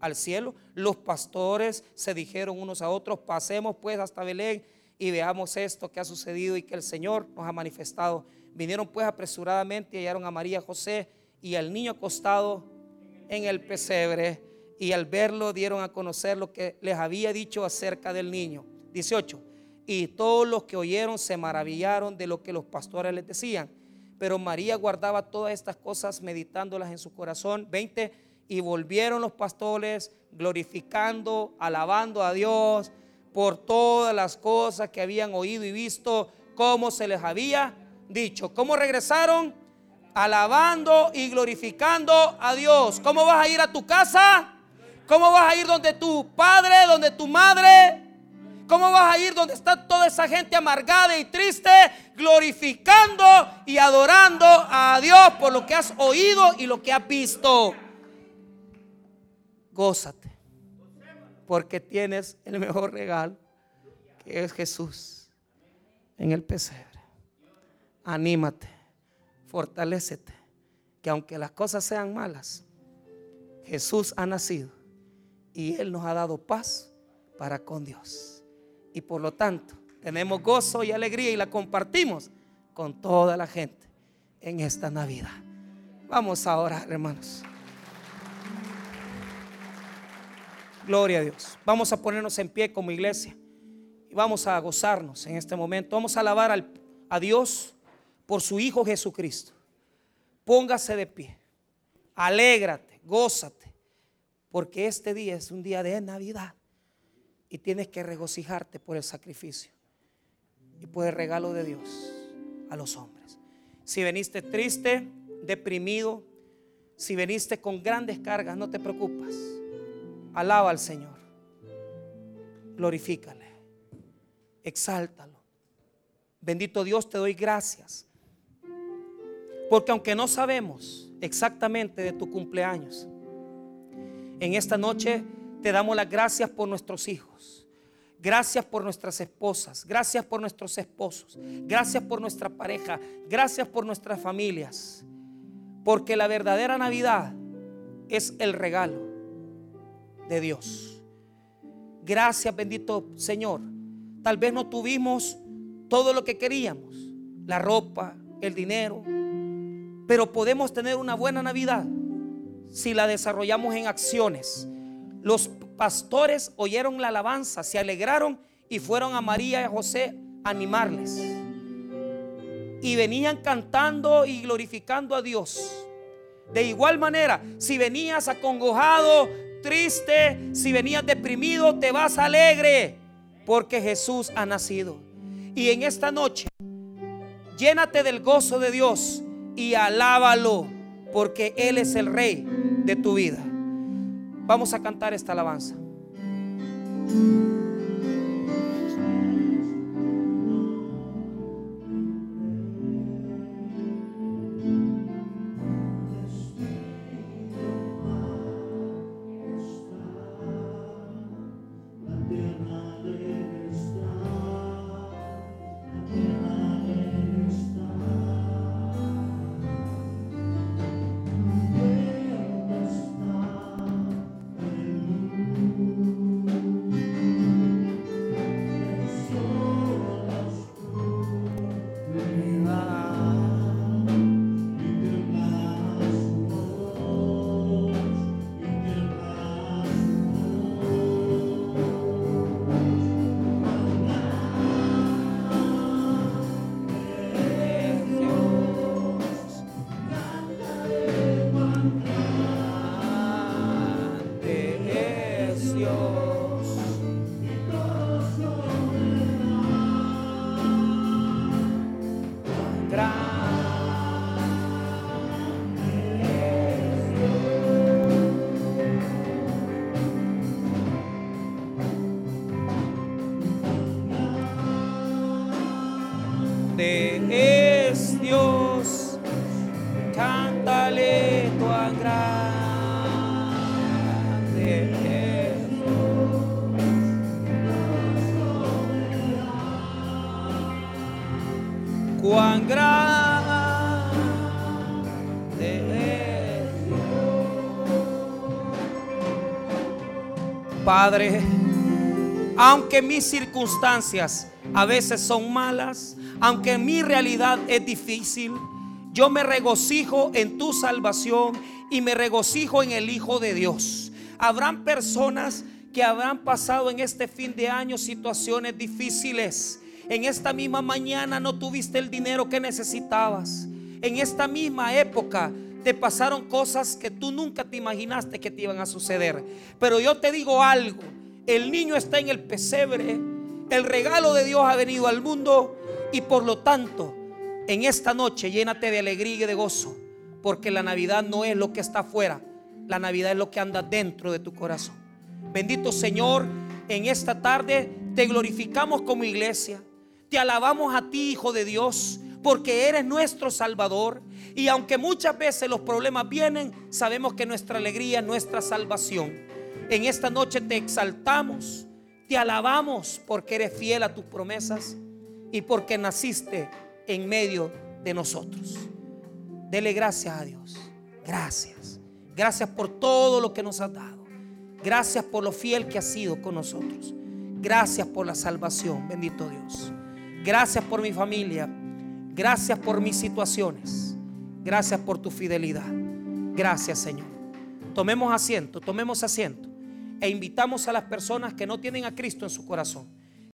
al cielo. Los pastores se dijeron unos a otros, pasemos pues hasta Belén y veamos esto que ha sucedido y que el Señor nos ha manifestado. Vinieron pues apresuradamente y hallaron a María José y al niño acostado en el pesebre y al verlo dieron a conocer lo que les había dicho acerca del niño. 18. Y todos los que oyeron se maravillaron de lo que los pastores les decían. Pero María guardaba todas estas cosas meditándolas en su corazón. 20. Y volvieron los pastores glorificando, alabando a Dios por todas las cosas que habían oído y visto, como se les había dicho. ¿Cómo regresaron? Alabando y glorificando a Dios. ¿Cómo vas a ir a tu casa? ¿Cómo vas a ir donde tu padre, donde tu madre? ¿Cómo vas a ir donde está toda esa gente amargada y triste, glorificando y adorando a Dios por lo que has oído y lo que has visto? Gózate, porque tienes el mejor regalo, que es Jesús en el pesebre. Anímate, fortalécete, que aunque las cosas sean malas, Jesús ha nacido y Él nos ha dado paz para con Dios y por lo tanto tenemos gozo y alegría y la compartimos con toda la gente en esta Navidad. Vamos a orar, hermanos. Gloria a Dios. Vamos a ponernos en pie como iglesia y vamos a gozarnos en este momento. Vamos a alabar a Dios por su Hijo Jesucristo. Póngase de pie. Alégrate, gózate, porque este día es un día de Navidad y tienes que regocijarte por el sacrificio y por el regalo de Dios a los hombres. Si veniste triste, deprimido, si veniste con grandes cargas, no te preocupes. Alaba al Señor. Glorifícale. Exáltalo. Bendito Dios, te doy gracias. Porque aunque no sabemos exactamente de tu cumpleaños, en esta noche te damos las gracias por nuestros hijos. Gracias por nuestras esposas. Gracias por nuestros esposos. Gracias por nuestra pareja. Gracias por nuestras familias. Porque la verdadera Navidad es el regalo de Dios. Gracias, bendito Señor. Tal vez no tuvimos todo lo que queríamos. La ropa, el dinero. Pero podemos tener una buena Navidad si la desarrollamos en acciones los pastores oyeron la alabanza, se alegraron y fueron a María y a José a animarles. Y venían cantando y glorificando a Dios. De igual manera, si venías acongojado, triste, si venías deprimido, te vas alegre porque Jesús ha nacido. Y en esta noche, llénate del gozo de Dios y alábalo porque Él es el rey de tu vida. Vamos a cantar esta alabanza. Padre, aunque mis circunstancias a veces son malas, aunque mi realidad es difícil, yo me regocijo en tu salvación y me regocijo en el Hijo de Dios. Habrán personas que habrán pasado en este fin de año situaciones difíciles. En esta misma mañana no tuviste el dinero que necesitabas. En esta misma época te pasaron cosas que tú nunca te imaginaste que te iban a suceder. Pero yo te digo algo, el niño está en el pesebre, el regalo de Dios ha venido al mundo y por lo tanto en esta noche llénate de alegría y de gozo, porque la Navidad no es lo que está afuera, la Navidad es lo que anda dentro de tu corazón. Bendito Señor, en esta tarde te glorificamos como iglesia, te alabamos a ti, Hijo de Dios, porque eres nuestro Salvador. Y aunque muchas veces los problemas vienen, sabemos que nuestra alegría es nuestra salvación. En esta noche te exaltamos, te alabamos porque eres fiel a tus promesas y porque naciste en medio de nosotros. Dele gracias a Dios. Gracias. Gracias por todo lo que nos has dado. Gracias por lo fiel que has sido con nosotros. Gracias por la salvación, bendito Dios. Gracias por mi familia. Gracias por mis situaciones. Gracias por tu fidelidad. Gracias, Señor. Tomemos asiento, tomemos asiento. E invitamos a las personas que no tienen a Cristo en su corazón